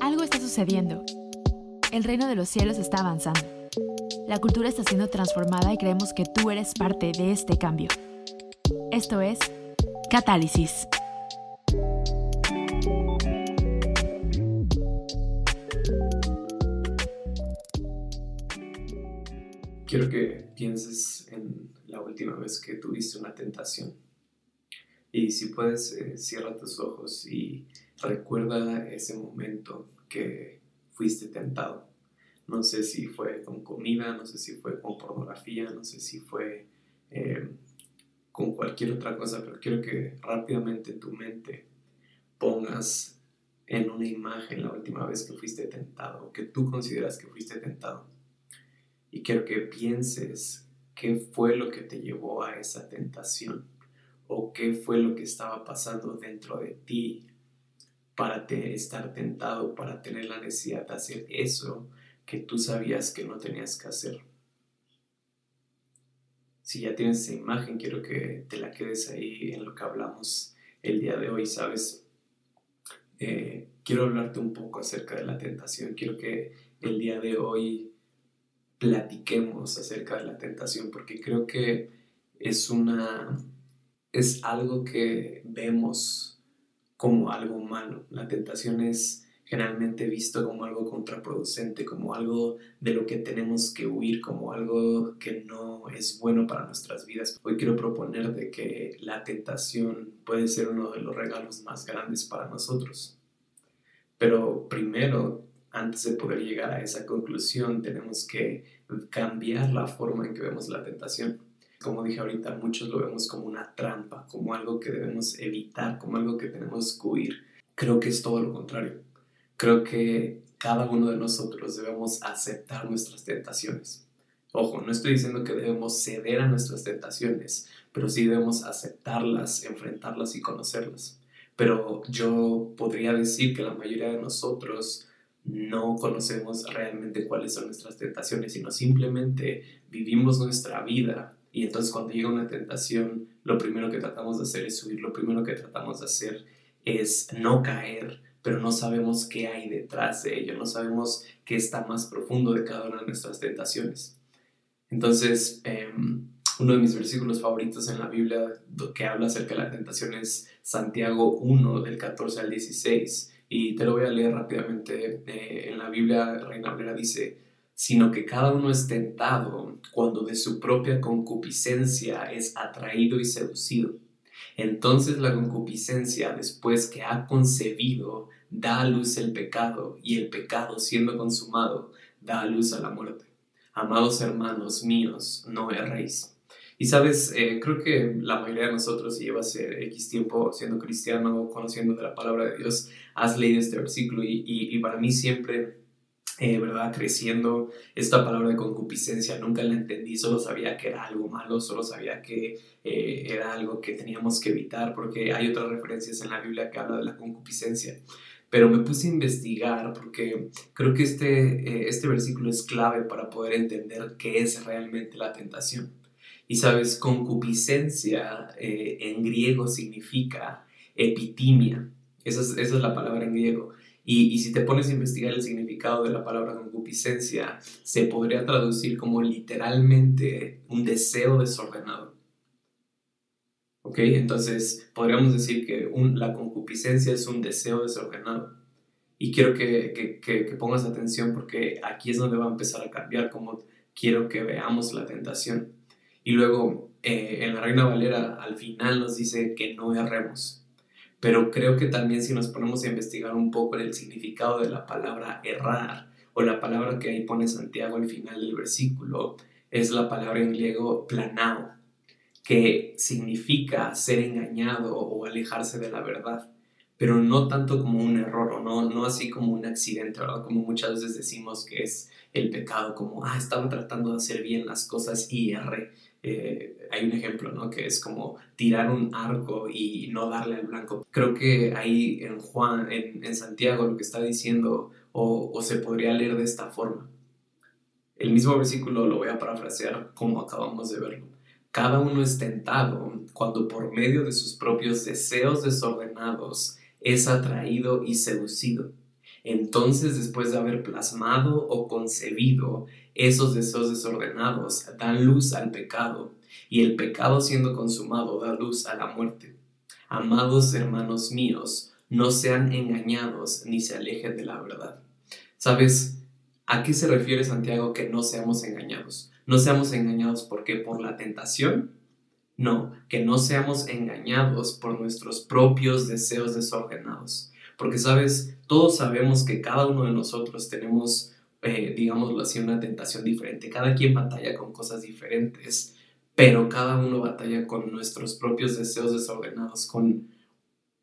Algo está sucediendo. El reino de los cielos está avanzando. La cultura está siendo transformada y creemos que tú eres parte de este cambio. Esto es Catálisis. Quiero que pienses última vez que tuviste una tentación. Y si puedes, eh, cierra tus ojos y recuerda ese momento que fuiste tentado. No sé si fue con comida, no sé si fue con pornografía, no sé si fue eh, con cualquier otra cosa, pero quiero que rápidamente en tu mente pongas en una imagen la última vez que fuiste tentado, que tú consideras que fuiste tentado y quiero que pienses qué fue lo que te llevó a esa tentación o qué fue lo que estaba pasando dentro de ti para te estar tentado, para tener la necesidad de hacer eso que tú sabías que no tenías que hacer. Si ya tienes esa imagen, quiero que te la quedes ahí en lo que hablamos el día de hoy, ¿sabes? Eh, quiero hablarte un poco acerca de la tentación. Quiero que el día de hoy platiquemos acerca de la tentación, porque creo que es una es algo que vemos como algo malo. La tentación es generalmente visto como algo contraproducente, como algo de lo que tenemos que huir, como algo que no es bueno para nuestras vidas. Hoy quiero proponer de que la tentación puede ser uno de los regalos más grandes para nosotros. Pero primero antes de poder llegar a esa conclusión, tenemos que cambiar la forma en que vemos la tentación. Como dije ahorita, muchos lo vemos como una trampa, como algo que debemos evitar, como algo que tenemos que huir. Creo que es todo lo contrario. Creo que cada uno de nosotros debemos aceptar nuestras tentaciones. Ojo, no estoy diciendo que debemos ceder a nuestras tentaciones, pero sí debemos aceptarlas, enfrentarlas y conocerlas. Pero yo podría decir que la mayoría de nosotros no conocemos realmente cuáles son nuestras tentaciones, sino simplemente vivimos nuestra vida y entonces cuando llega una tentación, lo primero que tratamos de hacer es huir, lo primero que tratamos de hacer es no caer, pero no sabemos qué hay detrás de ello, no sabemos qué está más profundo de cada una de nuestras tentaciones. Entonces, em, uno de mis versículos favoritos en la Biblia que habla acerca de la tentación es Santiago 1, del 14 al 16 y te lo voy a leer rápidamente. Eh, en la Biblia, Reina Valera dice, sino que cada uno es tentado cuando de su propia concupiscencia es atraído y seducido. Entonces la concupiscencia, después que ha concebido, da a luz el pecado, y el pecado, siendo consumado, da a luz a la muerte. Amados hermanos míos, no erréis. Y sabes, eh, creo que la mayoría de nosotros, si llevas X tiempo siendo cristiano, conociendo de la palabra de Dios, has leído este versículo y, y, para mí siempre, eh, ¿verdad? Creciendo, esta palabra de concupiscencia nunca la entendí, solo sabía que era algo malo, solo sabía que eh, era algo que teníamos que evitar, porque hay otras referencias en la Biblia que habla de la concupiscencia pero me puse a investigar porque creo que este, este versículo es clave para poder entender qué es realmente la tentación. Y sabes, concupiscencia eh, en griego significa epitimia. Esa es, la palabra en griego. Y, si te pones a investigar el significado de la palabra concupiscencia, se podría traducir como literalmente un deseo desordenado. ¿Ok? Entonces, podríamos decir que la concupiscencia es un deseo desordenado. Y quiero que, que, que, pongas atención porque aquí es donde va a empezar a cambiar cómo quiero que veamos la tentación. Y luego eh, en la Reina Valera al final nos dice que no erremos. Pero creo que también si nos ponemos a investigar un poco el significado de la palabra errar o la palabra que ahí pone Santiago al final del versículo, es la palabra en griego planao, que significa ser engañado o alejarse de la verdad, pero no tanto como un error o no, no así como un accidente, ¿verdad? Como muchas veces decimos que es el pecado, como, ah, estaba tratando de hacer bien las cosas y erré. Eh, hay un ejemplo, ¿no? Que es como tirar un arco y no darle al blanco. Creo que ahí en Juan, en, Santiago, lo que está diciendo, o, o, se podría leer de esta forma. El mismo versículo lo voy a parafrasear como acabamos de verlo. cada uno es tentado cuando por medio de sus propios deseos desordenados es atraído y seducido. Entonces, después de haber plasmado o concebido esos deseos desordenados, dan luz al pecado, y el pecado siendo consumado da luz a la muerte. Amados hermanos míos, no sean engañados ni se alejen de la verdad. ¿Sabes a qué se refiere Santiago que no seamos engañados? No seamos engañados porque por la tentación, no, que no seamos engañados por nuestros propios deseos desordenados. Porque, sabes, todos sabemos que cada uno de nosotros tenemos, eh, digámoslo así, una tentación diferente. Cada quien batalla con cosas diferentes, pero cada uno batalla con nuestros propios deseos desordenados, con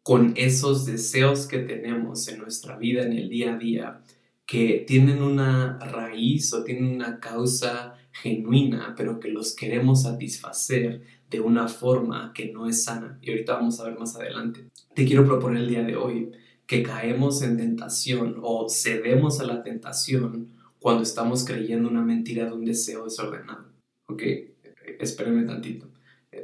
con esos deseos que tenemos en nuestra vida, en el día a día, que tienen una raíz o tienen una causa genuina, pero que los queremos satisfacer de una forma que no es sana. Y ahorita vamos a ver más adelante. Te quiero proponer el día de hoy que caemos en tentación o cedemos a la tentación cuando estamos creyendo una mentira de un deseo desordenado. Ok, espérenme tantito.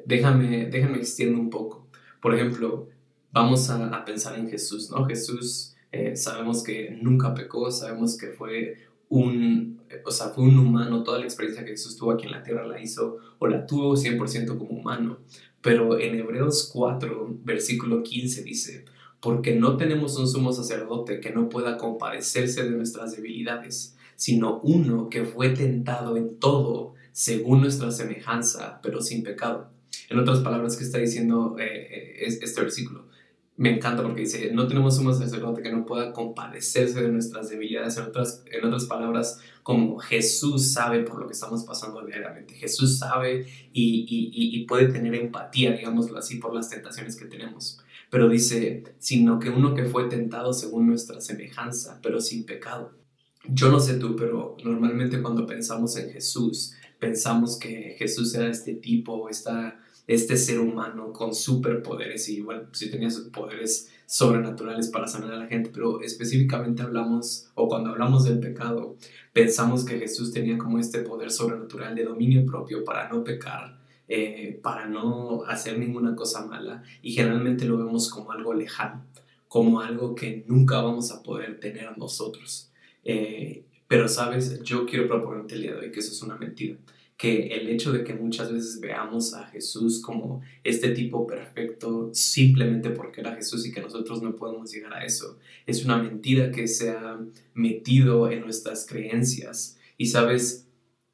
Déjame, déjame extiendo un poco. Por ejemplo, vamos a, pensar en Jesús, ¿no? Jesús eh, sabemos que nunca pecó, sabemos que fue un, o sea, fue un humano, toda la experiencia que Jesús tuvo aquí en la tierra la hizo o la tuvo 100% como humano. Pero en Hebreos 4, versículo 15 dice, porque no tenemos un sumo sacerdote que no pueda compadecerse de nuestras debilidades, sino uno que fue tentado en todo según nuestra semejanza, pero sin pecado. En otras palabras, ¿qué está diciendo eh, eh, este versículo? me encanta porque dice, no tenemos un sacerdote que no pueda compadecerse de nuestras debilidades. En otras, en otras palabras, como Jesús sabe por lo que estamos pasando diariamente. Jesús sabe y, y puede tener empatía, digámoslo así, por las tentaciones que tenemos. Pero dice, sino que uno que fue tentado según nuestra semejanza, pero sin pecado. Yo no sé tú, pero normalmente cuando pensamos en Jesús, pensamos que Jesús era este tipo, esta este ser humano con superpoderes y bueno, sí tenía poderes sobrenaturales para sanar a la gente, pero específicamente hablamos, o cuando hablamos del pecado, pensamos que Jesús tenía como este poder sobrenatural de dominio propio para no pecar, eh, para no hacer ninguna cosa mala, y generalmente lo vemos como algo lejano, como algo que nunca vamos a poder tener nosotros. Eh, pero sabes, yo quiero proponerte el día de hoy que eso es una mentira que el hecho de que muchas veces veamos a Jesús como este tipo perfecto simplemente porque era Jesús y que nosotros no podemos llegar a eso, es una mentira que se ha metido en nuestras creencias. Y sabes,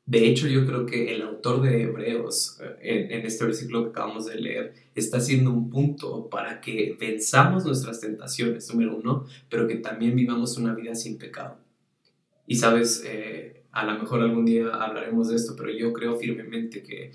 de hecho yo creo que el autor de Hebreos, eh, en, este versículo que acabamos de leer, está haciendo un punto para que venzamos nuestras tentaciones, número uno, pero que también vivamos una vida sin pecado. Y sabes, eh, a lo mejor algún día hablaremos de esto, pero yo creo firmemente que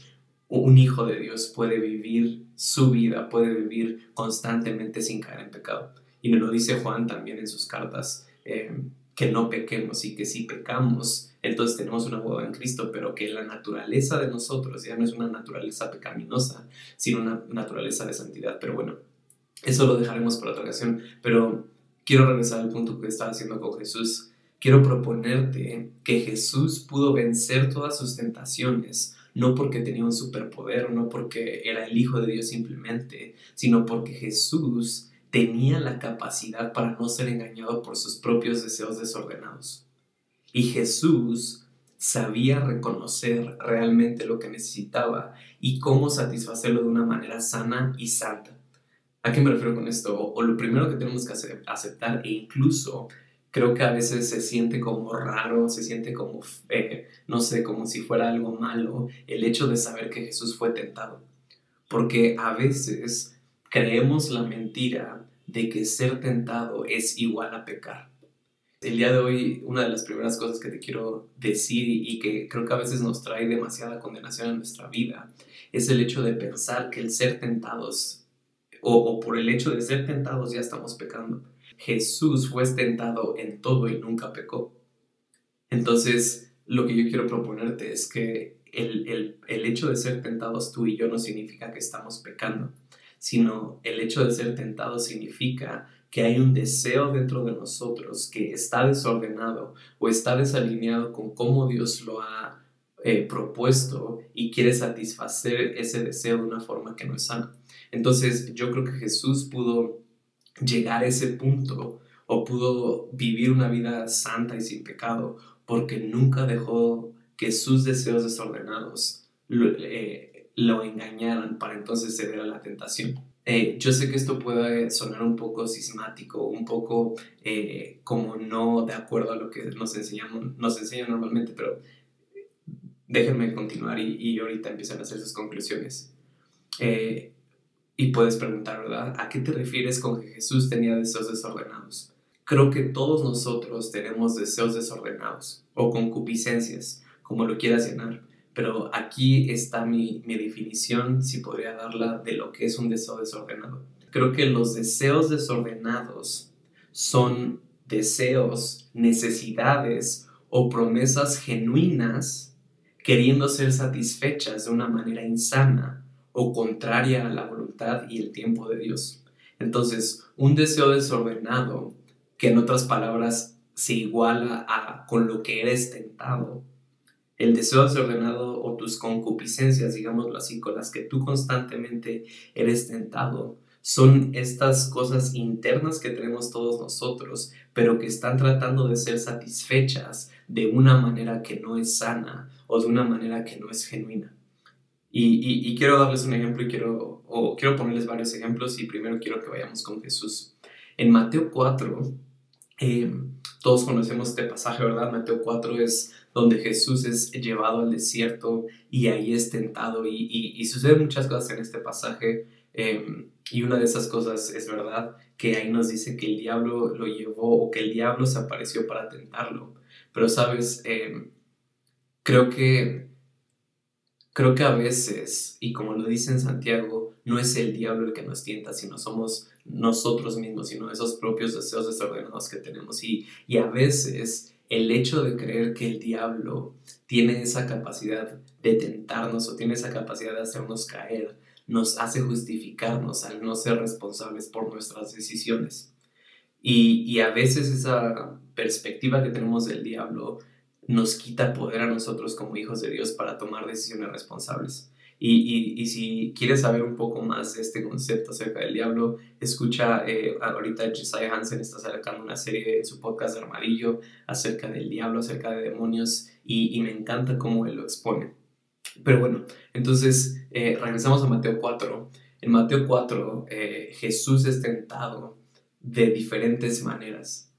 un hijo de Dios puede vivir su vida, puede vivir constantemente sin caer en pecado. Y nos lo dice Juan también en sus cartas, eh, que no pequemos y que si pecamos, entonces tenemos una boda en Cristo, pero que la naturaleza de nosotros ya no es una naturaleza pecaminosa, sino una naturaleza de santidad. Pero bueno, eso lo dejaremos para otra ocasión. Pero quiero regresar al punto que estaba haciendo con Jesús quiero proponerte que Jesús pudo vencer todas sus tentaciones, no porque tenía un superpoder, no porque era el Hijo de Dios simplemente, sino porque Jesús tenía la capacidad para no ser engañado por sus propios deseos desordenados. Y Jesús sabía reconocer realmente lo que necesitaba y cómo satisfacerlo de una manera sana y santa. ¿A qué me refiero con esto? O, lo primero que tenemos que aceptar e incluso creo que a veces se siente como raro, se siente como, no sé, como si fuera algo malo el hecho de saber que Jesús fue tentado. Porque a veces creemos la mentira de que ser tentado es igual a pecar. El día de hoy, una de las primeras cosas que te quiero decir y que creo que a veces nos trae demasiada condenación a nuestra vida es el hecho de pensar que el ser tentados o, o por el hecho de ser tentados ya estamos pecando. Jesús fue tentado en todo y nunca pecó. Entonces, lo que yo quiero proponerte es que el, hecho de ser tentados tú y yo no significa que estamos pecando, sino el hecho de ser tentados significa que hay un deseo dentro de nosotros que está desordenado o está desalineado con cómo Dios lo ha eh, propuesto y quiere satisfacer ese deseo de una forma que no es sana. Entonces yo creo que Jesús pudo llegar a ese punto o pudo vivir una vida santa y sin pecado porque nunca dejó que sus deseos desordenados lo, eh, engañaran para entonces ceder a la tentación. Eh, yo sé que esto puede sonar un poco sismático, un poco eh, como no de acuerdo a lo que nos, enseñamos, nos enseñan normalmente, pero déjenme continuar y, y ahorita empiezan a hacer sus conclusiones. y puedes preguntar, ¿verdad? ¿A qué te refieres con que Jesús tenía deseos desordenados? Creo que todos nosotros tenemos deseos desordenados o concupiscencias, como lo quieras llenar. Pero aquí está mi, mi definición, si podría darla, de lo que es un deseo desordenado. Creo que los deseos desordenados son deseos, necesidades o promesas genuinas queriendo ser satisfechas de una manera insana o contraria a la voluntad y el tiempo de Dios. Entonces, un deseo desordenado que en otras palabras se iguala a con lo que eres tentado. El deseo desordenado o tus concupiscencias, digámoslo así, con las que tú constantemente eres tentado, son estas cosas internas que tenemos todos nosotros, pero que están tratando de ser satisfechas de una manera que no es sana o de una manera que no es genuina. Y, quiero darles un ejemplo y quiero, quiero ponerles varios ejemplos y primero quiero que vayamos con Jesús. En Mateo 4, eh, todos conocemos este pasaje, ¿verdad? Mateo 4 es donde Jesús es llevado al desierto y ahí es tentado y, y, suceden muchas cosas en este pasaje em, y una de esas cosas es verdad que ahí nos dice que el diablo lo llevó o que el diablo se apareció para tentarlo. Pero sabes, em, creo que creo que a veces, y como lo dice en Santiago, no es el diablo el que nos tienta, sino somos nosotros mismos, sino esos propios deseos desordenados que tenemos. Y, y a veces el hecho de creer que el diablo tiene esa capacidad de tentarnos o tiene esa capacidad de hacernos caer, nos hace justificarnos al no ser responsables por nuestras decisiones. Y, y a veces esa perspectiva que tenemos del diablo nos quita poder a nosotros como hijos de Dios para tomar decisiones responsables. Y, si quieres saber un poco más de este concepto acerca del diablo, escucha, eh, ahorita Josiah Hansen está sacando una serie en su podcast de Armadillo acerca del diablo, acerca de demonios, y, me encanta cómo él lo expone. Pero bueno, entonces eh, regresamos a Mateo 4. En Mateo 4 eh, Jesús es tentado de diferentes maneras.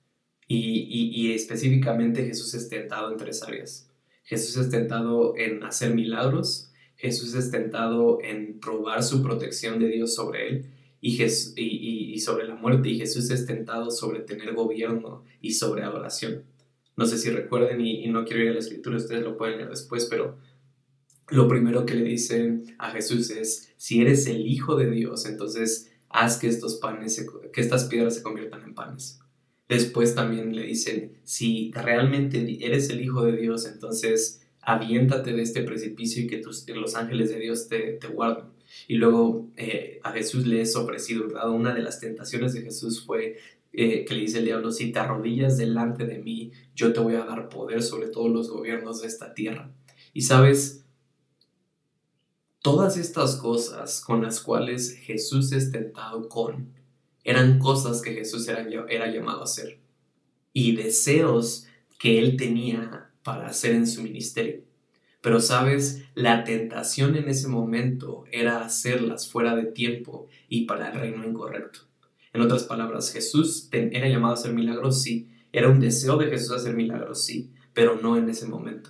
Y, y específicamente Jesús es tentado en tres áreas. Jesús es tentado en hacer milagros, Jesús es tentado en probar su protección de Dios sobre él y, y, sobre la muerte y Jesús es tentado sobre tener gobierno y sobre adoración. No sé si recuerden y, no quiero ir a la escritura, ustedes lo pueden leer después, pero lo primero que le dicen a Jesús es, si eres el Hijo de Dios, entonces haz que, estos panes que estas piedras se conviertan en panes. Después también le dicen, si realmente eres el Hijo de Dios, entonces aviéntate de este precipicio y que tus, los ángeles de Dios te, te guarden. Y luego eh, a Jesús le es ofrecido, ¿verdad? Una de las tentaciones de Jesús fue eh, que le dice el diablo, si te arrodillas delante de mí, yo te voy a dar poder sobre todos los gobiernos de esta tierra. Y sabes, todas estas cosas con las cuales Jesús es tentado con, eran cosas que Jesús era, era llamado a hacer. Y deseos que él tenía para hacer en su ministerio. Pero sabes, la tentación en ese momento era hacerlas fuera de tiempo y para el reino incorrecto. En otras palabras, Jesús era llamado a hacer milagros, sí. Era un deseo de Jesús hacer milagros, sí, pero no en ese momento.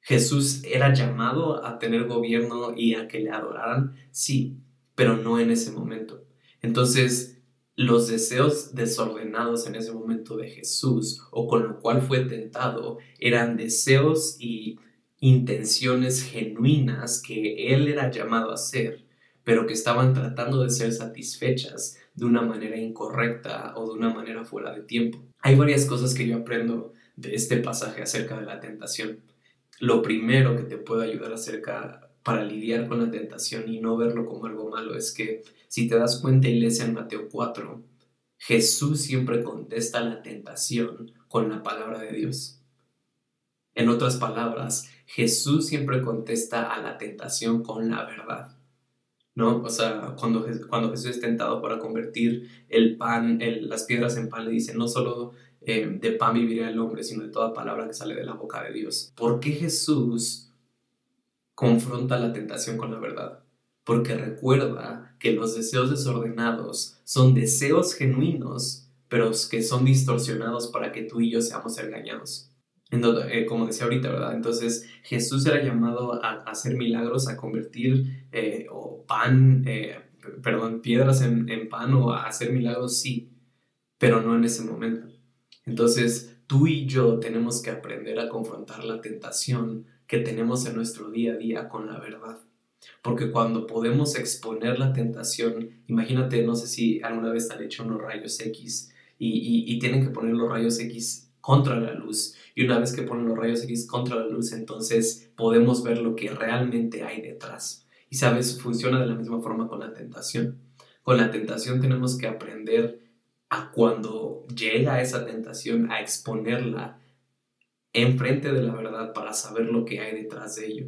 Jesús era llamado a tener gobierno y a que le adoraran, sí, pero no en ese momento. Entonces, los deseos desordenados en ese momento de Jesús o con lo cual fue tentado eran deseos y intenciones genuinas que él era llamado a hacer, pero que estaban tratando de ser satisfechas de una manera incorrecta o de una manera fuera de tiempo. Hay varias cosas que yo aprendo de este pasaje acerca de la tentación. Lo primero que te puede ayudar acerca para lidiar con la tentación y no verlo como algo malo es que si te das cuenta, iglesia, en Mateo 4, Jesús siempre contesta la tentación con la palabra de Dios. En otras palabras, Jesús siempre contesta a la tentación con la verdad. ¿No? O sea, cuando, cuando Jesús es tentado para convertir el pan, las piedras en pan, le dice, no solo eh, de pan vivirá el hombre, sino de toda palabra que sale de la boca de Dios. ¿Por qué Jesús confronta la tentación con la verdad? Porque recuerda que los deseos desordenados son deseos genuinos, pero que son distorsionados para que tú y yo seamos engañados. Eh, como decía ahorita, ¿verdad? Entonces Jesús era llamado a, hacer milagros, a convertir eh, o pan, eh, perdón, piedras en, en, pan o a hacer milagros, sí, pero no en ese momento. Entonces tú y yo tenemos que aprender a confrontar la tentación que tenemos en nuestro día a día con la verdad. Porque cuando podemos exponer la tentación, imagínate, no sé si alguna vez han hecho unos rayos X y, y, tienen que poner los rayos X contra la luz. Y una vez que ponen los rayos X contra la luz, entonces podemos ver lo que realmente hay detrás. Y sabes, funciona de la misma forma con la tentación. Con la tentación tenemos que aprender a cuando llega esa tentación a exponerla enfrente de la verdad para saber lo que hay detrás de ello.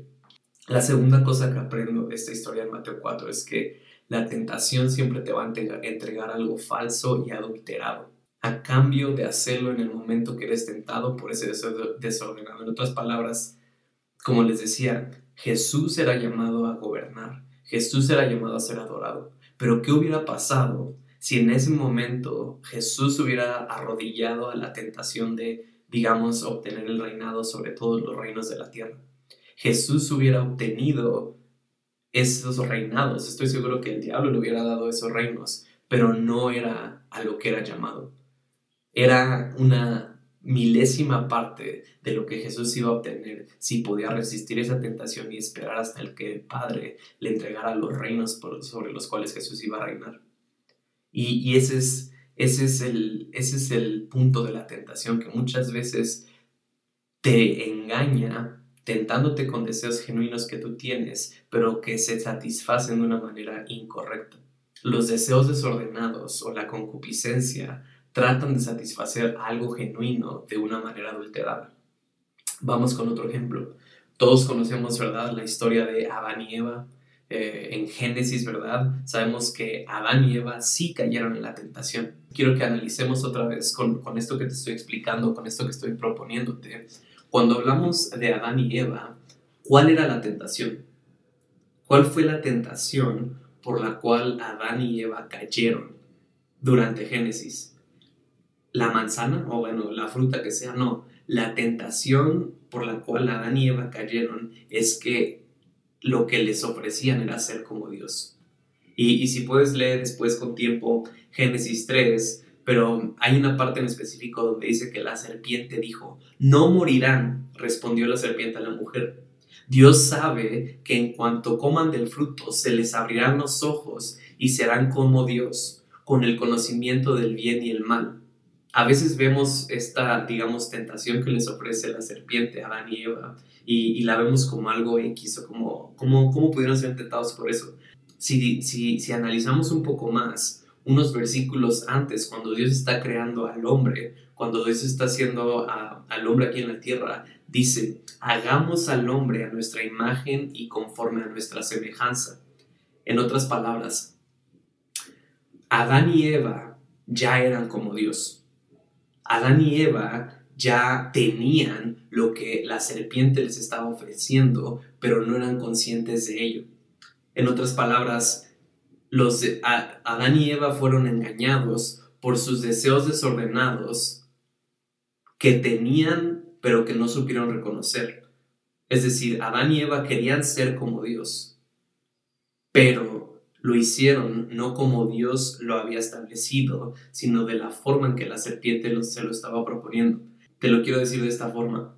La segunda cosa que aprendo de esta historia en Mateo 4 es que la tentación siempre te va a entregar algo falso y adulterado a cambio de hacerlo en el momento que eres tentado por ese desordenado. En otras palabras, como les decía, Jesús era llamado a gobernar, Jesús era llamado a ser adorado. Pero ¿qué hubiera pasado si en ese momento Jesús hubiera arrodillado a la tentación de, digamos, obtener el reinado sobre todos los reinos de la tierra? Jesús hubiera obtenido esos reinados. Estoy seguro que el diablo le hubiera dado esos reinos, pero no era a lo que era llamado era una milésima parte de lo que Jesús iba a obtener si podía resistir esa tentación y esperar hasta el que el Padre le entregara los reinos sobre los cuales Jesús iba a reinar. Y, ese, es, ese, es el, ese es el punto de la tentación que muchas veces te engaña tentándote con deseos genuinos que tú tienes, pero que se satisfacen de una manera incorrecta. Los deseos desordenados o la concupiscencia tratan de satisfacer algo genuino de una manera adulterada. Vamos con otro ejemplo. Todos conocemos, ¿verdad?, la historia de Adán y Eva. Eh, en Génesis, ¿verdad? Sabemos que Adán y Eva sí cayeron en la tentación. Quiero que analicemos otra vez con, esto que te estoy explicando, con esto que estoy proponiéndote. Cuando hablamos de Adán y Eva, ¿cuál era la tentación? ¿Cuál fue la tentación por la cual Adán y Eva cayeron durante Génesis? la manzana o bueno, la fruta que sea, no. La tentación por la cual Adán y Eva cayeron es que lo que les ofrecían era ser como Dios. Y, si puedes leer después con tiempo Génesis 3, pero hay una parte en específico donde dice que la serpiente dijo, no morirán, respondió la serpiente a la mujer. Dios sabe que en cuanto coman del fruto se les abrirán los ojos y serán como Dios, con el conocimiento del bien y el mal a veces vemos esta, digamos, tentación que les ofrece la serpiente a Adán y Eva y, la vemos como algo X o como, como, ¿cómo pudieron ser tentados por eso? Si, si, si analizamos un poco más, unos versículos antes, cuando Dios está creando al hombre, cuando Dios está haciendo al hombre aquí en la tierra, dice, hagamos al hombre a nuestra imagen y conforme a nuestra semejanza. En otras palabras, Adán y Eva ya eran como Dios Adán y Eva ya tenían lo que la serpiente les estaba ofreciendo, pero no eran conscientes de ello. En otras palabras, los Adán y Eva fueron engañados por sus deseos desordenados que tenían, pero que no supieron reconocer. Es decir, Adán y Eva querían ser como Dios, pero lo hicieron no como Dios lo había establecido, sino de la forma en que la serpiente se lo estaba proponiendo. Te lo quiero decir de esta forma.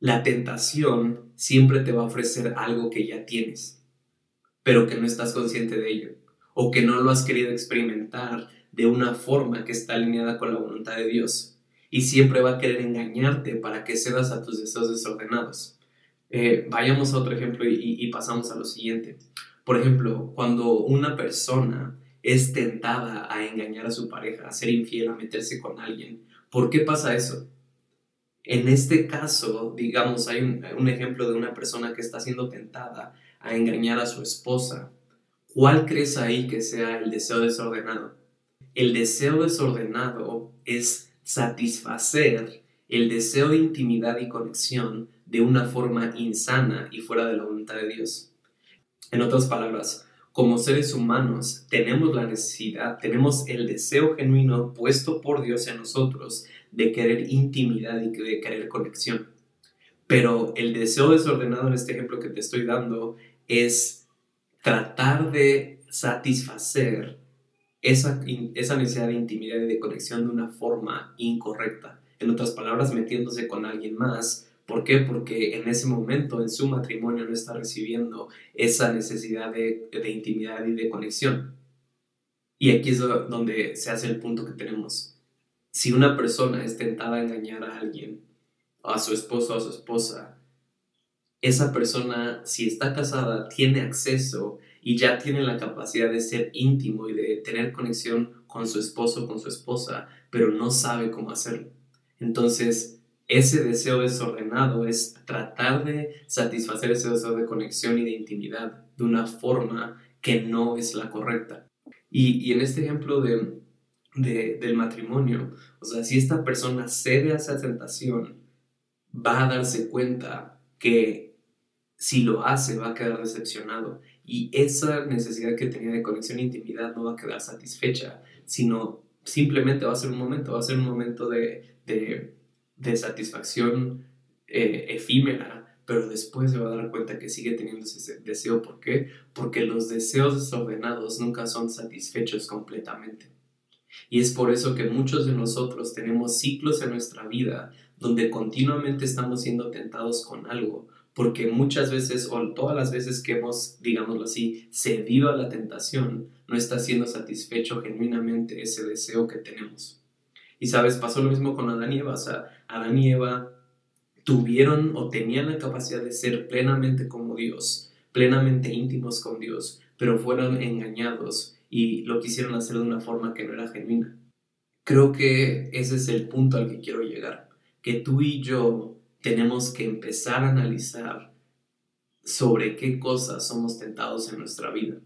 La tentación siempre te va a ofrecer algo que ya tienes, pero que no estás consciente de ello, o que no lo has querido experimentar de una forma que está alineada con la voluntad de Dios. Y siempre va a querer engañarte para que cedas a tus deseos desordenados. Eh, vayamos a otro ejemplo y pasamos a lo siguiente. Por ejemplo, cuando una persona es tentada a engañar a su pareja, a ser infiel, a meterse con alguien, ¿por qué pasa eso? En este caso, digamos, hay un, ejemplo de una persona que está siendo tentada a engañar a su esposa. ¿Cuál crees ahí que sea el deseo desordenado? El deseo desordenado es satisfacer el deseo de intimidad y conexión de una forma insana y fuera de la voluntad de Dios. En otras palabras, como seres humanos tenemos la necesidad, tenemos el deseo genuino puesto por Dios en nosotros de querer intimidad y de querer conexión. Pero el deseo desordenado en este ejemplo que te estoy dando es tratar de satisfacer esa, esa necesidad de intimidad y de conexión de una forma incorrecta. En otras palabras, metiéndose con alguien más ¿Por qué? Porque en ese momento en su matrimonio no está recibiendo esa necesidad de, intimidad y de conexión. Y aquí es donde se hace el punto que tenemos. Si una persona es tentada a engañar a alguien, a su esposo o a su esposa, esa persona, si está casada, tiene acceso y ya tiene la capacidad de ser íntimo y de tener conexión con su esposo o con su esposa, pero no sabe cómo hacerlo. Entonces, ese deseo desordenado es tratar de satisfacer ese deseo de conexión y de intimidad de una forma que no es la correcta. Y, en este ejemplo de, del matrimonio, o sea, si esta persona cede a esa tentación, va a darse cuenta que si lo hace va a quedar decepcionado y esa necesidad que tenía de conexión e intimidad no va a quedar satisfecha, sino simplemente va a ser un momento, va a ser un momento de de satisfacción eh, efímera, pero después se va a dar cuenta que sigue teniendo ese deseo. ¿Por qué? Porque los deseos desordenados nunca son satisfechos completamente. Y es por eso que muchos de nosotros tenemos ciclos en nuestra vida donde continuamente estamos siendo tentados con algo, porque muchas veces o todas las veces que hemos, digámoslo así, cedido a la tentación, no está siendo satisfecho genuinamente ese deseo que tenemos. Y sabes, pasó lo mismo con Adán y Eva. O sea, Adán y Eva tuvieron o tenían la capacidad de ser plenamente como Dios, plenamente íntimos con Dios, pero fueron engañados y lo quisieron hacer de una forma que no era genuina. Creo que ese es el punto al que quiero llegar, que tú y yo tenemos que empezar a analizar sobre qué cosas somos tentados en nuestra vida.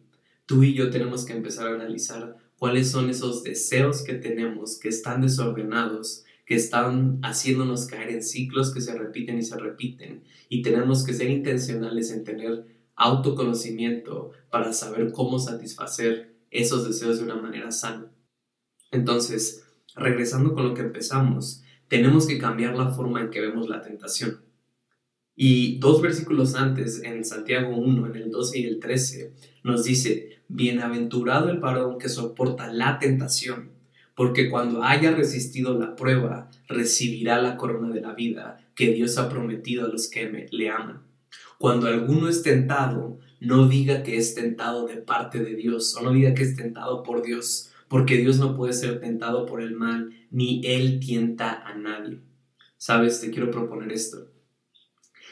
Tú y yo tenemos que empezar a analizar cuáles son esos deseos que tenemos que están desordenados, que están haciéndonos caer en ciclos que se repiten y se repiten. Y tenemos que ser intencionales en tener autoconocimiento para saber cómo satisfacer esos deseos de una manera sana. Entonces, regresando con lo que empezamos, tenemos que cambiar la forma en que vemos la tentación. Y dos versículos antes, en Santiago 1, en el 12 y el 13, nos dice, Bienaventurado el varón que soporta la tentación, porque cuando haya resistido la prueba, recibirá la corona de la vida que Dios ha prometido a los que le aman. Cuando alguno es tentado, no diga que es tentado de parte de Dios, o no diga que es tentado por Dios, porque Dios no puede ser tentado por el mal, ni Él tienta a nadie. Sabes, te quiero proponer esto.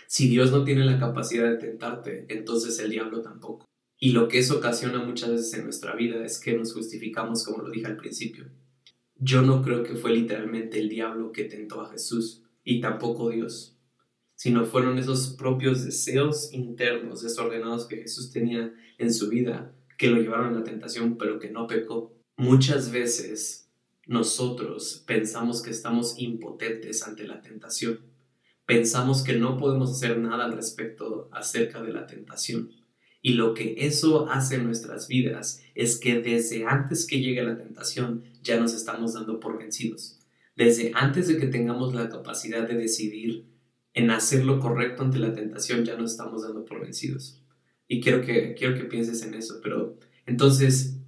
Si Dios no tiene la capacidad de tentarte, entonces el diablo tampoco. Y lo que eso ocasiona muchas veces en nuestra vida es que nos justificamos como lo dije al principio. Yo no creo que fue literalmente el diablo que tentó a Jesús y tampoco Dios, sino fueron esos propios deseos internos desordenados que Jesús tenía en su vida que lo llevaron a la tentación pero que no pecó. Muchas veces nosotros pensamos que estamos impotentes ante la tentación. Pensamos que no podemos hacer nada al respecto acerca de la tentación y lo que eso hace en nuestras vidas es que desde antes que llegue la tentación ya nos estamos dando por vencidos. Desde antes de que tengamos la capacidad de decidir en hacer lo correcto ante la tentación ya nos estamos dando por vencidos. Y quiero que, quiero que pienses en eso. Pero entonces,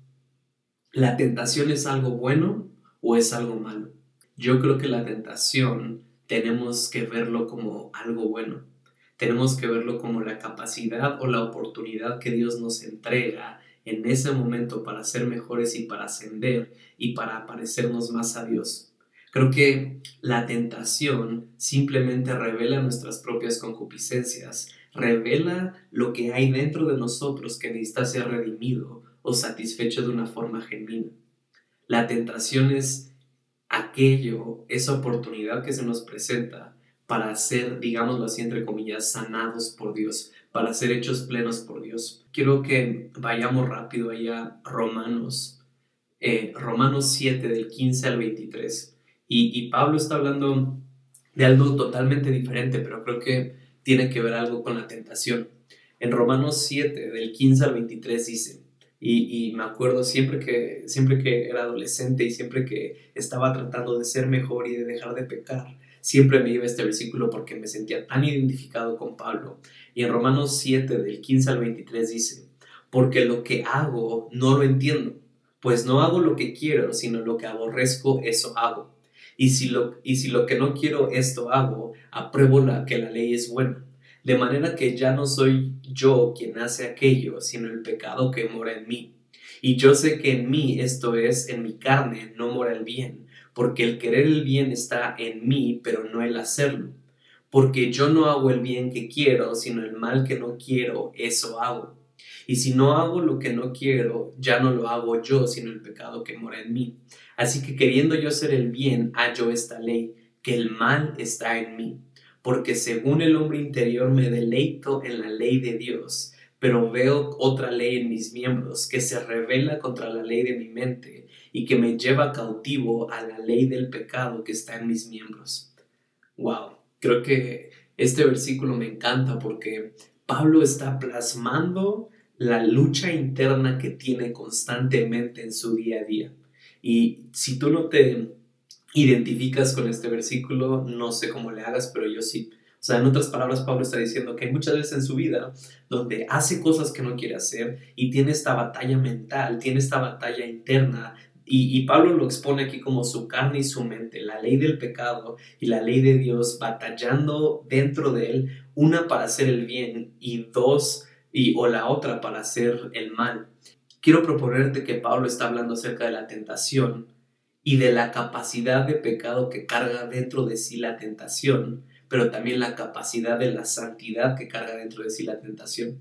¿la tentación es algo bueno o es algo malo? Yo creo que la tentación tenemos que verlo como algo bueno tenemos que verlo como la capacidad o la oportunidad que Dios nos entrega en ese momento para ser mejores y para ascender y para parecernos más a Dios. Creo que la tentación simplemente revela nuestras propias concupiscencias, revela lo que hay dentro de nosotros que necesita ser redimido o satisfecho de una forma genuina. La tentación es aquello, esa oportunidad que se nos presenta para ser, digámoslo así, entre comillas, sanados por Dios, para ser hechos plenos por Dios. Quiero que vayamos rápido allá Romanos, eh, Romanos 7 del 15 al 23. Y, y Pablo está hablando de algo totalmente diferente, pero creo que tiene que ver algo con la tentación. En Romanos 7 del 15 al 23 dice, y, me acuerdo siempre que, siempre que era adolescente y siempre que estaba tratando de ser mejor y de dejar de pecar, siempre me iba este versículo porque me sentía tan identificado con Pablo. Y en Romanos 7 del 15 al 23 dice, porque lo que hago no lo entiendo, pues no hago lo que quiero, sino lo que aborrezco, eso hago. Y si lo, y si lo que no quiero, esto hago, apruebo la, que la ley es buena de manera que ya no soy yo quien hace aquello, sino el pecado que mora en mí. Y yo sé que en mí, esto es, en mi carne, no mora el bien, porque el querer el bien está en mí, pero no el hacerlo. Porque yo no hago el bien que quiero, sino el mal que no quiero, eso hago. Y si no hago lo que no quiero, ya no lo hago yo, sino el pecado que mora en mí. Así que queriendo yo hacer el bien, hallo esta ley, que el mal está en mí porque según el hombre interior me deleito en la ley de Dios, pero veo otra ley en mis miembros que se revela contra la ley de mi mente y que me lleva cautivo a la ley del pecado que está en mis miembros. Wow, creo que este versículo me encanta porque Pablo está plasmando la lucha interna que tiene constantemente en su día a día. Y si tú no te identificas con este versículo, no sé cómo le hagas, pero yo sí. O sea, en otras palabras, Pablo está diciendo que hay muchas veces en su vida donde hace cosas que no quiere hacer y tiene esta batalla mental, tiene esta batalla interna. Y, y, Pablo lo expone aquí como su carne y su mente, la ley del pecado y la ley de Dios batallando dentro de él, una para hacer el bien y dos, y, o la otra para hacer el mal. Quiero proponerte que Pablo está hablando acerca de la tentación y de la capacidad de pecado que carga dentro de sí la tentación, pero también la capacidad de la santidad que carga dentro de sí la tentación.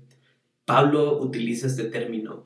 Pablo utiliza este término,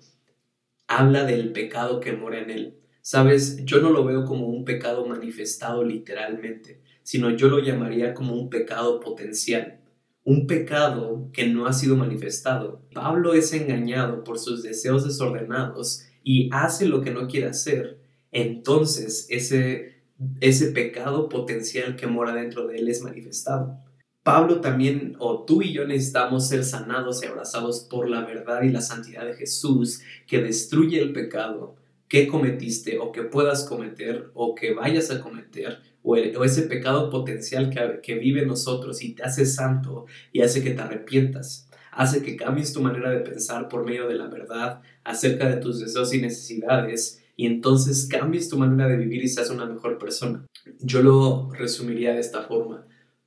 habla del pecado que mora en él. Sabes, yo no lo veo como un pecado manifestado literalmente, sino yo lo llamaría como un pecado potencial, un pecado que no ha sido manifestado. Pablo es engañado por sus deseos desordenados y hace lo que no quiere hacer, entonces ese, ese pecado potencial que mora dentro de él es manifestado. Pablo también, o tú y yo necesitamos ser sanados y abrazados por la verdad y la santidad de Jesús que destruye el pecado que cometiste o que puedas cometer o que vayas a cometer o, ese pecado potencial que, que vive en nosotros y te hace santo y hace que te arrepientas, hace que cambies tu manera de pensar por medio de la verdad acerca de tus deseos y necesidades y entonces cambies tu manera de vivir y seas una mejor persona. Yo lo resumiría de esta forma.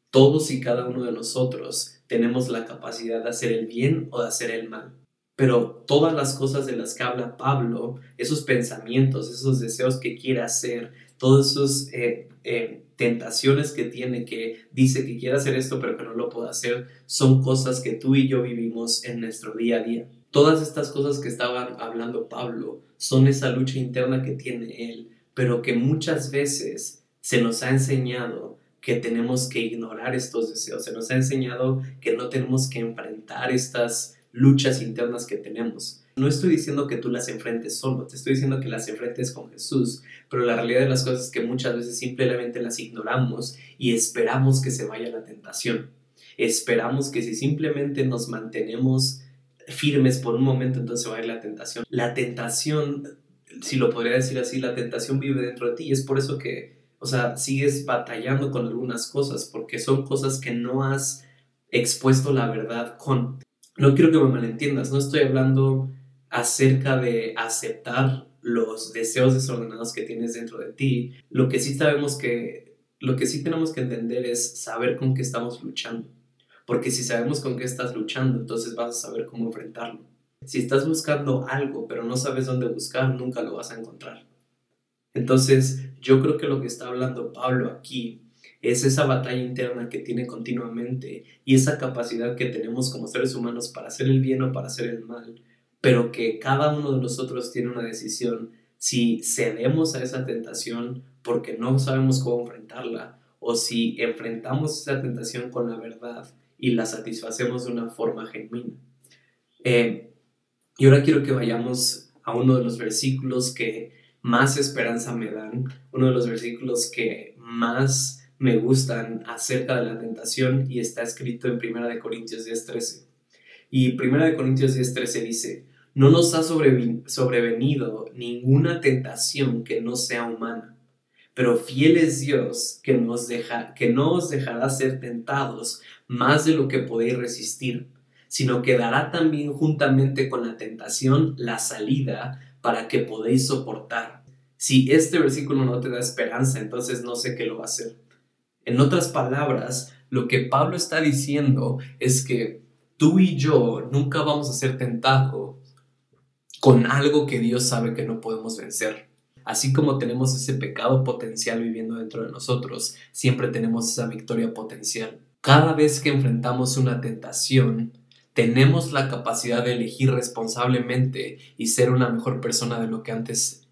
Todos y cada uno de nosotros tenemos la capacidad de hacer el bien o de hacer el mal. Pero todas las cosas de las que habla Pablo, esos pensamientos, esos deseos que quiere hacer, todas esas eh, eh, tentaciones que tiene, que dice que quiere hacer esto pero que no lo puede hacer, son cosas que tú y yo vivimos en nuestro día a día. Todas estas cosas que estaba hablando Pablo son esa lucha interna que tiene él, pero que muchas veces se nos ha enseñado que tenemos que ignorar estos deseos, se nos ha enseñado que no tenemos que enfrentar estas luchas internas que tenemos. No estoy diciendo que tú las enfrentes solo, te estoy diciendo que las enfrentes con Jesús, pero la realidad de las cosas es que muchas veces simplemente las ignoramos y esperamos que se vaya la tentación. Esperamos que si simplemente nos mantenemos firmes por un momento, entonces va la tentación. La tentación, si lo podría decir así, la tentación vive dentro de ti y es por eso que, o sea, sigues batallando con algunas cosas, porque son cosas que no has expuesto la verdad con. No quiero que me malentiendas, no estoy hablando acerca de aceptar los deseos desordenados que tienes dentro de ti. Lo que sí sabemos que, lo que sí tenemos que entender es saber con qué estamos luchando. Porque si sabemos con qué estás luchando, entonces vas a saber cómo enfrentarlo. Si estás buscando algo, pero no sabes dónde buscar, nunca lo vas a encontrar. Entonces, yo creo que lo que está hablando Pablo aquí es esa batalla interna que tiene continuamente y esa capacidad que tenemos como seres humanos para hacer el bien o para hacer el mal, pero que cada uno de nosotros tiene una decisión si cedemos a esa tentación porque no sabemos cómo enfrentarla o si enfrentamos esa tentación con la verdad y la satisfacemos de una forma genuina. Eh, y ahora quiero que vayamos a uno de los versículos que más esperanza me dan, uno de los versículos que más me gustan acerca de la tentación y está escrito en 1 Corintios 10:13. Y 1 Corintios 10:13 dice, no nos ha sobrevenido ninguna tentación que no sea humana, pero fiel es Dios que, nos deja, que no os dejará ser tentados más de lo que podéis resistir, sino que dará también juntamente con la tentación la salida para que podéis soportar. Si este versículo no te da esperanza, entonces no sé qué lo va a hacer. En otras palabras, lo que Pablo está diciendo es que tú y yo nunca vamos a ser tentados con algo que Dios sabe que no podemos vencer. Así como tenemos ese pecado potencial viviendo dentro de nosotros, siempre tenemos esa victoria potencial. Cada vez que enfrentamos una tentación, tenemos la capacidad de elegir responsablemente y ser una mejor persona de lo que antes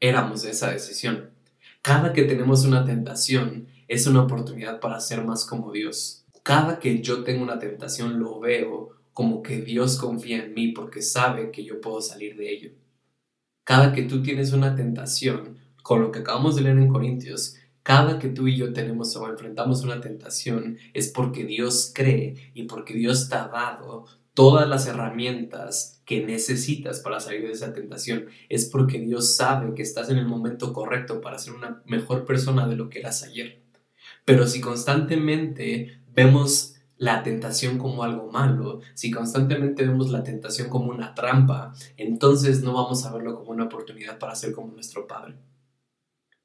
éramos de esa decisión. Cada que tenemos una tentación es una oportunidad para ser más como Dios. Cada que yo tengo una tentación lo veo como que Dios confía en mí porque sabe que yo puedo salir de ello. Cada que tú tienes una tentación, con lo que acabamos de leer en Corintios, cada que tú y yo tenemos o enfrentamos una tentación es porque Dios cree y porque Dios te ha dado todas las herramientas que necesitas para salir de esa tentación. Es porque Dios sabe que estás en el momento correcto para ser una mejor persona de lo que eras ayer. Pero si constantemente vemos la tentación como algo malo, si constantemente vemos la tentación como una trampa, entonces no vamos a verlo como una oportunidad para ser como nuestro Padre.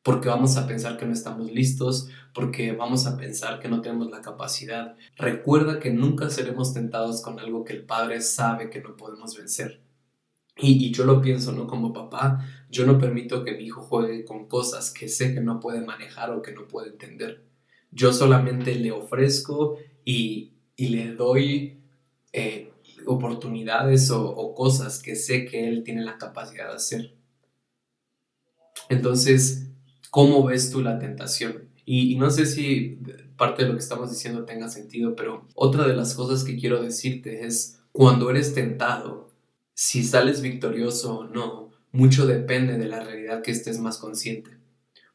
Porque vamos a pensar que no estamos listos, porque vamos a pensar que no tenemos la capacidad. Recuerda que nunca seremos tentados con algo que el Padre sabe que no podemos vencer. Y, y, yo lo pienso, ¿no? Como papá, yo no permito que mi hijo juegue con cosas que sé que no puede manejar o que no puede entender. Yo solamente le ofrezco y, le doy eh, oportunidades o, cosas que sé que él tiene la capacidad de hacer. Entonces, ¿cómo ves tú la tentación? Y, y, no sé si parte de lo que estamos diciendo tenga sentido, pero otra de las cosas que quiero decirte es, cuando eres tentado, si sales victorioso o no, mucho depende de la realidad que estés más consciente.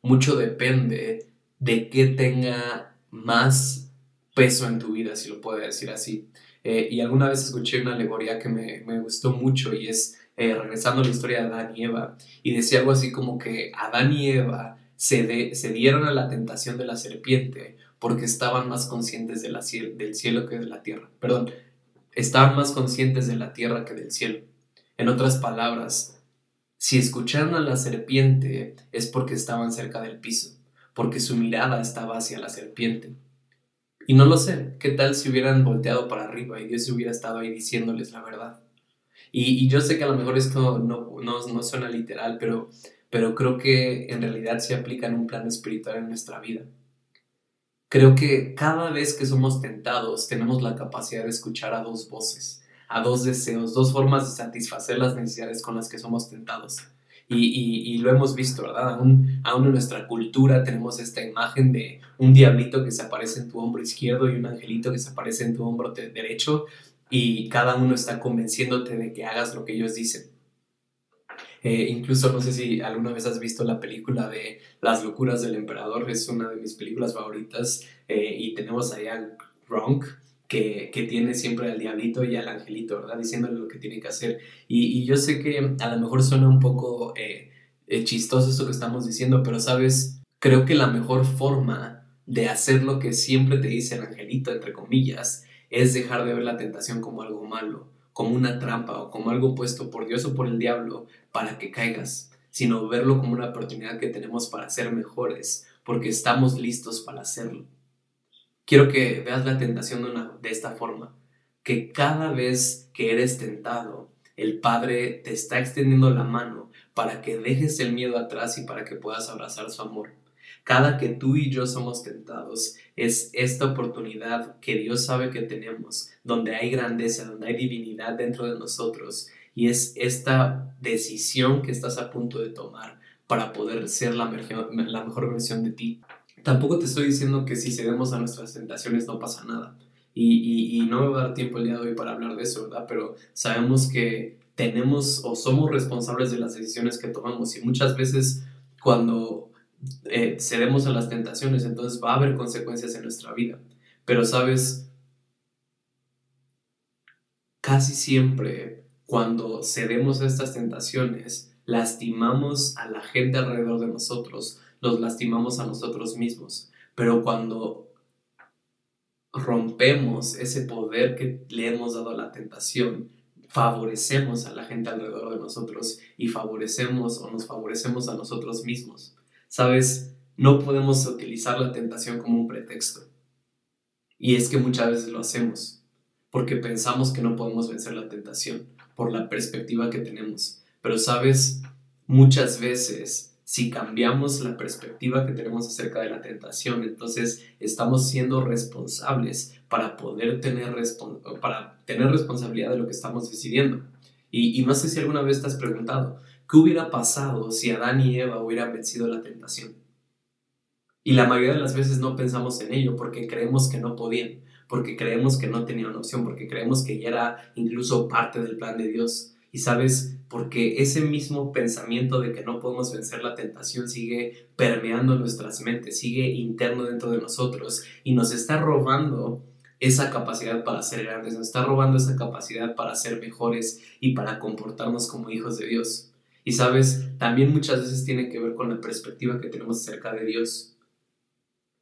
Mucho depende de que tenga más peso en tu vida, si lo puedo decir así. Eh, y alguna vez escuché una alegoría que me, me gustó mucho y es eh, regresando a la historia de Adán y Eva, y decía algo así como que Adán y Eva se, se dieron a la tentación de la serpiente porque estaban más conscientes de la, del cielo que de la tierra. Perdón, estaban más conscientes de la tierra que del cielo. En otras palabras, si escucharon a la serpiente es porque estaban cerca del piso, porque su mirada estaba hacia la serpiente. Y no lo sé, ¿qué tal si hubieran volteado para arriba y Dios hubiera estado ahí diciéndoles la verdad? Y, yo sé que a lo mejor esto no, no, no suena literal, pero, pero creo que en realidad se aplica en un plano espiritual en nuestra vida. Creo que cada vez que somos tentados tenemos la capacidad de escuchar a dos voces, a dos deseos, dos formas de satisfacer las necesidades con las que somos tentados. Y, lo hemos visto, ¿verdad? Aún, aún en nuestra cultura tenemos esta imagen de un diablito que se aparece en tu hombro izquierdo y un angelito que se aparece en tu hombro derecho y cada uno está convenciéndote de que hagas lo que ellos dicen. Eh, incluso no sé si alguna vez has visto la película de Las locuras del emperador, es una de mis películas favoritas eh, y tenemos allá Gronk, que, tiene siempre al diablito y al angelito, ¿verdad? Diciéndole lo que tiene que hacer. Y, yo sé que a lo mejor suena un poco eh, eh, chistoso esto que estamos diciendo, pero sabes, creo que la mejor forma de hacer lo que siempre te dice el angelito, entre comillas, es dejar de ver la tentación como algo malo, como una trampa o como algo puesto por Dios o por el diablo para que caigas, sino verlo como una oportunidad que tenemos para ser mejores, porque estamos listos para hacerlo. Quiero que veas la tentación de, esta forma, que cada vez que eres tentado, el Padre te está extendiendo la mano para que dejes el miedo atrás y para que puedas abrazar su amor. Cada que tú y yo somos tentados es esta oportunidad que Dios sabe que tenemos, donde hay grandeza, donde hay divinidad dentro de nosotros, y es esta decisión que estás a punto de tomar para poder ser la mejor versión de ti. Tampoco te estoy diciendo que si cedemos a nuestras tentaciones no pasa nada. Y, y, no me va a dar tiempo el día de hoy para hablar de eso, ¿verdad? Pero sabemos que tenemos o somos responsables de las decisiones que tomamos y muchas veces cuando eh, cedemos a las tentaciones, entonces va a haber consecuencias en nuestra vida. Pero sabes, casi siempre cuando cedemos a estas tentaciones, lastimamos a la gente alrededor de nosotros, los lastimamos a nosotros mismos. Pero cuando rompemos ese poder que le hemos dado a la tentación, favorecemos a la gente alrededor de nosotros y favorecemos o nos favorecemos a nosotros mismos. Sabes, no podemos utilizar la tentación como un pretexto. Y es que muchas veces lo hacemos, porque pensamos que no podemos vencer la tentación por la perspectiva que tenemos. Pero sabes, muchas veces si cambiamos la perspectiva que tenemos acerca de la tentación, entonces estamos siendo responsables para poder tener, para tener responsabilidad de lo que estamos decidiendo. Y, no sé si alguna vez te has preguntado, ¿qué hubiera pasado si Adán y Eva hubieran vencido la tentación? Y la mayoría de las veces no pensamos en ello porque creemos que no podían, porque creemos que no tenían opción, porque creemos que ya era incluso parte del plan de Dios. Y sabes, porque ese mismo pensamiento de que no podemos vencer la tentación sigue permeando nuestras mentes, sigue interno dentro de nosotros y nos está robando esa capacidad para ser grandes, nos está robando esa capacidad para ser mejores y para comportarnos como hijos de Dios. Y sabes, también muchas veces tiene que ver con la perspectiva que tenemos acerca de Dios.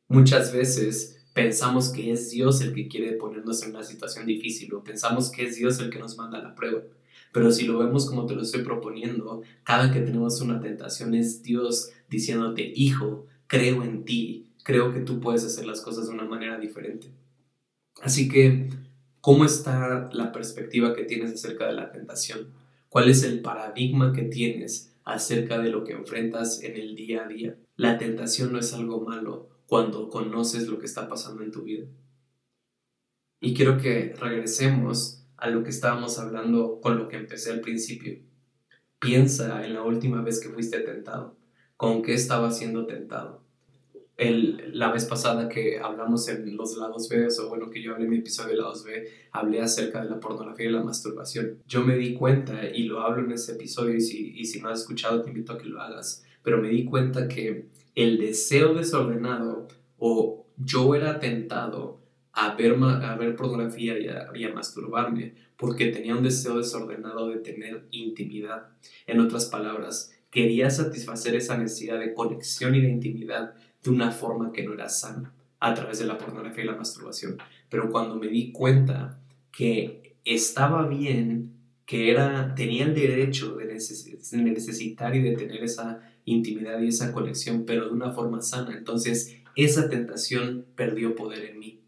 Muchas veces pensamos que es Dios el que quiere ponernos en una situación difícil o pensamos que es Dios el que nos manda la prueba. Pero si lo vemos como te lo estoy proponiendo, cada que tenemos una tentación es Dios diciéndote, hijo, creo en ti, creo que tú puedes hacer las cosas de una manera diferente. Así que, ¿cómo está la perspectiva que tienes acerca de la tentación? ¿Cuál es el paradigma que tienes acerca de lo que enfrentas en el día a día? La tentación no es algo malo cuando conoces lo que está pasando en tu vida. Y quiero que regresemos a lo que estábamos hablando con lo que empecé al principio. Piensa en la última vez que fuiste tentado. ¿Con qué estaba siendo tentado? El, la vez pasada que hablamos en los lados B, o bueno, que yo hablé en mi episodio de lados B, hablé acerca de la pornografía y la masturbación. Yo me di cuenta, y lo hablo en ese episodio, y si, y si no has escuchado, te invito a que lo hagas, pero me di cuenta que el deseo desordenado o yo era tentado a ver, a ver pornografía y a, masturbarme porque tenía un deseo desordenado de tener intimidad. En otras palabras, quería satisfacer esa necesidad de conexión y de intimidad de una forma que no era sana a través de la pornografía y la masturbación. Pero cuando me di cuenta que estaba bien, que era, tenía el derecho de necesitar y de tener esa intimidad y esa conexión, pero de una forma sana, entonces esa tentación perdió poder en mí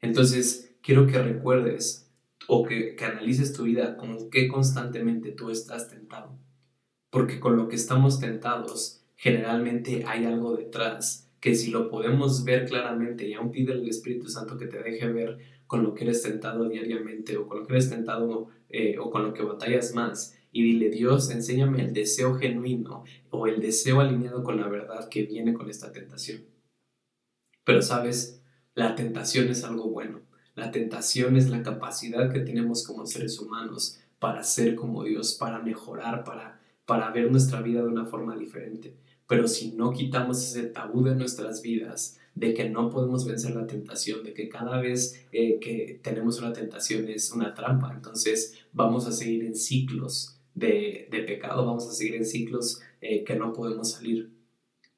entonces, quiero que recuerdes o que, que analices tu vida con qué constantemente tú estás tentado. Porque con lo que estamos tentados, generalmente hay algo detrás que si lo podemos ver claramente y aún pide al Espíritu Santo que te deje ver con lo que eres tentado diariamente o con lo que eres tentado eh, o con lo que batallas más y dile Dios enséñame el deseo genuino o el deseo alineado con la verdad que viene con esta tentación. Pero sabes, la tentación es algo bueno. La tentación es la capacidad que tenemos como seres humanos para ser como Dios, para mejorar, para, para ver nuestra vida de una forma diferente. Pero si no quitamos ese tabú de nuestras vidas, de que no podemos vencer la tentación, de que cada vez eh, que tenemos una tentación es una trampa, entonces vamos a seguir en ciclos de, pecado, vamos a seguir en ciclos eh, que no podemos salir.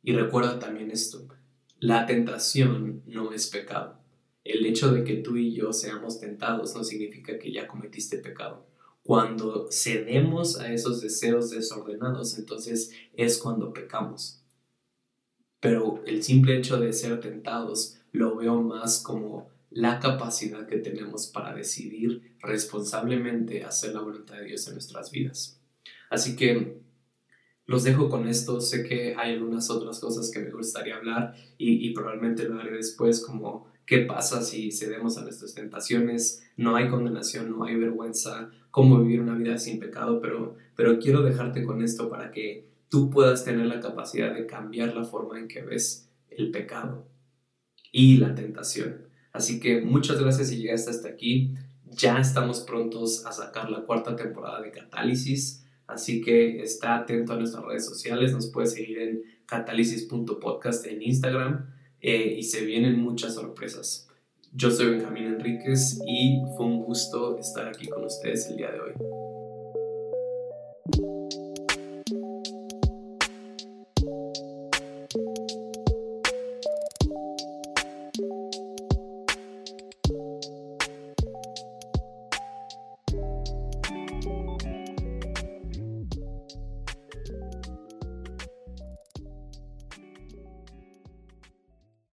Y recuerda también esto, la tentación no es pecado. El hecho de que tú y yo seamos tentados no significa que ya cometiste pecado. Cuando cedemos a esos deseos desordenados, entonces es cuando pecamos. Pero el simple hecho de ser tentados lo veo más como la capacidad que tenemos para decidir responsablemente hacer la voluntad de Dios en nuestras vidas. Así que los dejo con esto, sé que hay algunas otras cosas que me gustaría hablar y, probablemente lo haré después, como qué pasa si cedemos a nuestras tentaciones, no hay condenación, no hay vergüenza, cómo vivir una vida sin pecado, pero, pero quiero dejarte con esto para que tú puedas tener la capacidad de cambiar la forma en que ves el pecado y la tentación. Así que muchas gracias si llegaste hasta aquí. Ya estamos prontos a sacar la cuarta temporada de Catálisis, así que está atento a nuestras redes sociales. Nos puedes seguir en catálisis.podcast en Instagram eh, y se vienen muchas sorpresas. Yo soy Benjamín Enríquez y fue un gusto estar aquí con ustedes el día de hoy.